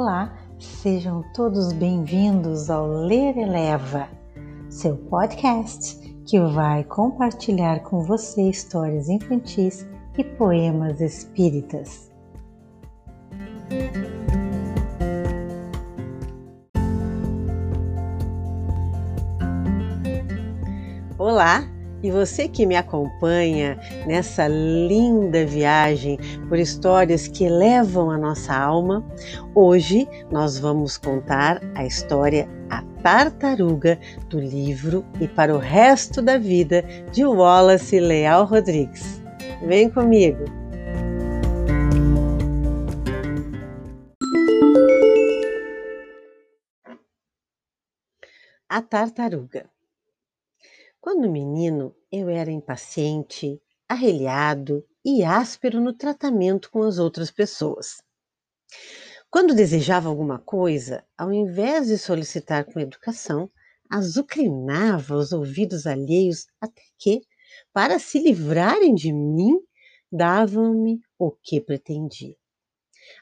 Olá, sejam todos bem-vindos ao Ler Eleva, seu podcast que vai compartilhar com você histórias infantis e poemas espíritas. Olá, e você que me acompanha nessa linda viagem por histórias que elevam a nossa alma, hoje nós vamos contar a história A Tartaruga do livro E para o Resto da Vida de Wallace Leal Rodrigues. Vem comigo! A Tartaruga quando menino, eu era impaciente, arrelhado e áspero no tratamento com as outras pessoas. Quando desejava alguma coisa, ao invés de solicitar com educação, azucrinava os ouvidos alheios até que, para se livrarem de mim, davam-me o que pretendia.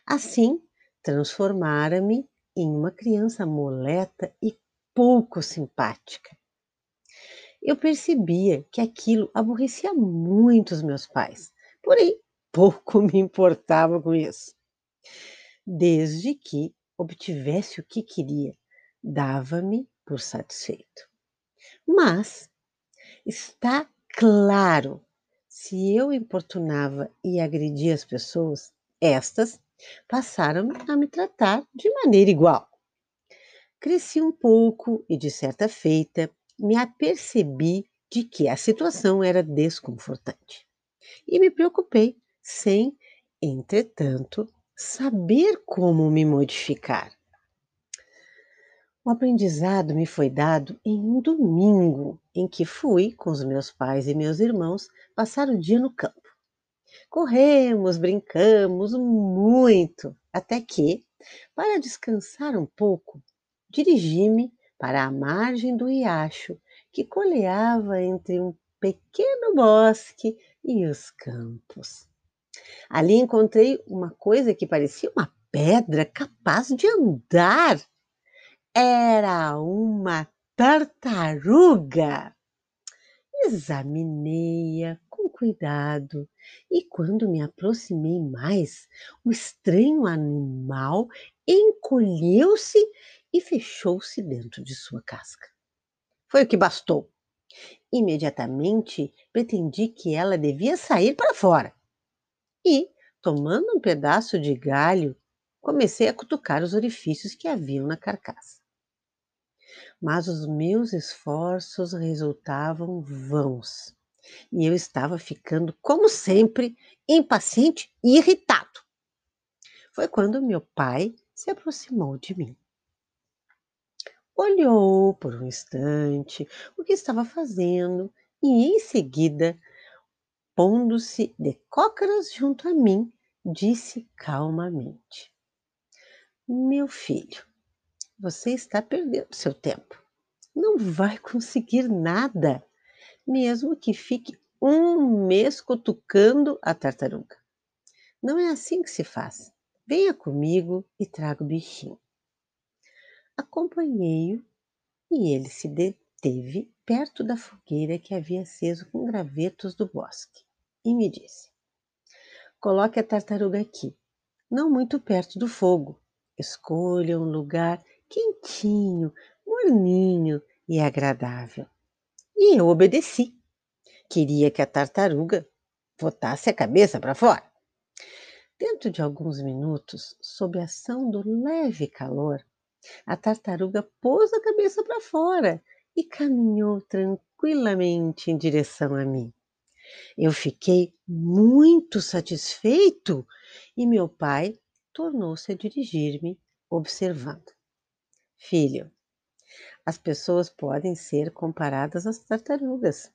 Assim, transformara-me em uma criança moleta e pouco simpática eu percebia que aquilo aborrecia muito os meus pais, porém pouco me importava com isso. Desde que obtivesse o que queria, dava-me por satisfeito. Mas está claro, se eu importunava e agredia as pessoas, estas passaram a me tratar de maneira igual. Cresci um pouco e, de certa feita, me apercebi de que a situação era desconfortante e me preocupei, sem, entretanto, saber como me modificar. O aprendizado me foi dado em um domingo em que fui com os meus pais e meus irmãos passar o dia no campo. Corremos, brincamos muito, até que, para descansar um pouco, dirigi-me para a margem do riacho que coleava entre um pequeno bosque e os campos. Ali encontrei uma coisa que parecia uma pedra capaz de andar. Era uma tartaruga. Examinei-a com cuidado e, quando me aproximei mais, o estranho animal encolheu-se e fechou-se dentro de sua casca. Foi o que bastou. Imediatamente pretendi que ela devia sair para fora. E, tomando um pedaço de galho, comecei a cutucar os orifícios que haviam na carcaça. Mas os meus esforços resultavam vãos e eu estava ficando, como sempre, impaciente e irritado. Foi quando meu pai se aproximou de mim olhou por um instante o que estava fazendo e, em seguida, pondo-se de cócaras junto a mim, disse calmamente: Meu filho, você está perdendo seu tempo. Não vai conseguir nada, mesmo que fique um mês cutucando a tartaruga. Não é assim que se faz. Venha comigo e traga o bichinho. Acompanhei-o e ele se deteve perto da fogueira que havia aceso com gravetos do bosque e me disse: Coloque a tartaruga aqui, não muito perto do fogo. Escolha um lugar quentinho, morninho e agradável. E eu obedeci. Queria que a tartaruga botasse a cabeça para fora. Dentro de alguns minutos, sob a ação do leve calor, a tartaruga pôs a cabeça para fora e caminhou tranquilamente em direção a mim. Eu fiquei muito satisfeito e meu pai tornou-se a dirigir-me, observando: Filho, as pessoas podem ser comparadas às tartarugas.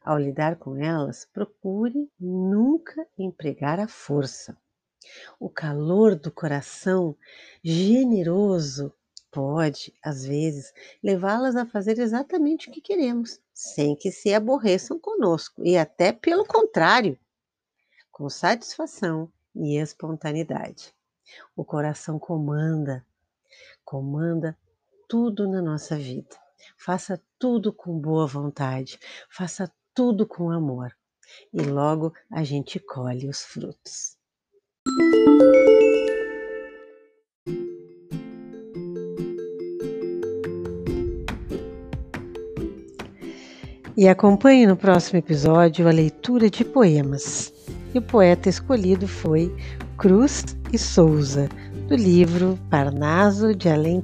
Ao lidar com elas, procure nunca empregar a força. O calor do coração generoso pode, às vezes, levá-las a fazer exatamente o que queremos, sem que se aborreçam conosco, e até pelo contrário, com satisfação e espontaneidade. O coração comanda, comanda tudo na nossa vida. Faça tudo com boa vontade, faça tudo com amor e logo a gente colhe os frutos. E acompanhe no próximo episódio a leitura de poemas. E o poeta escolhido foi Cruz e Souza, do livro Parnaso de Além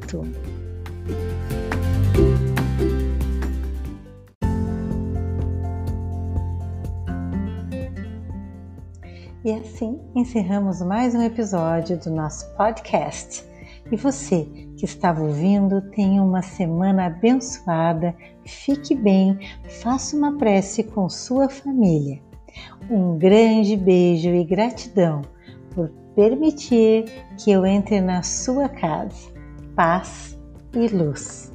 E assim encerramos mais um episódio do nosso podcast. E você que estava ouvindo, tenha uma semana abençoada, fique bem, faça uma prece com sua família. Um grande beijo e gratidão por permitir que eu entre na sua casa. Paz e luz.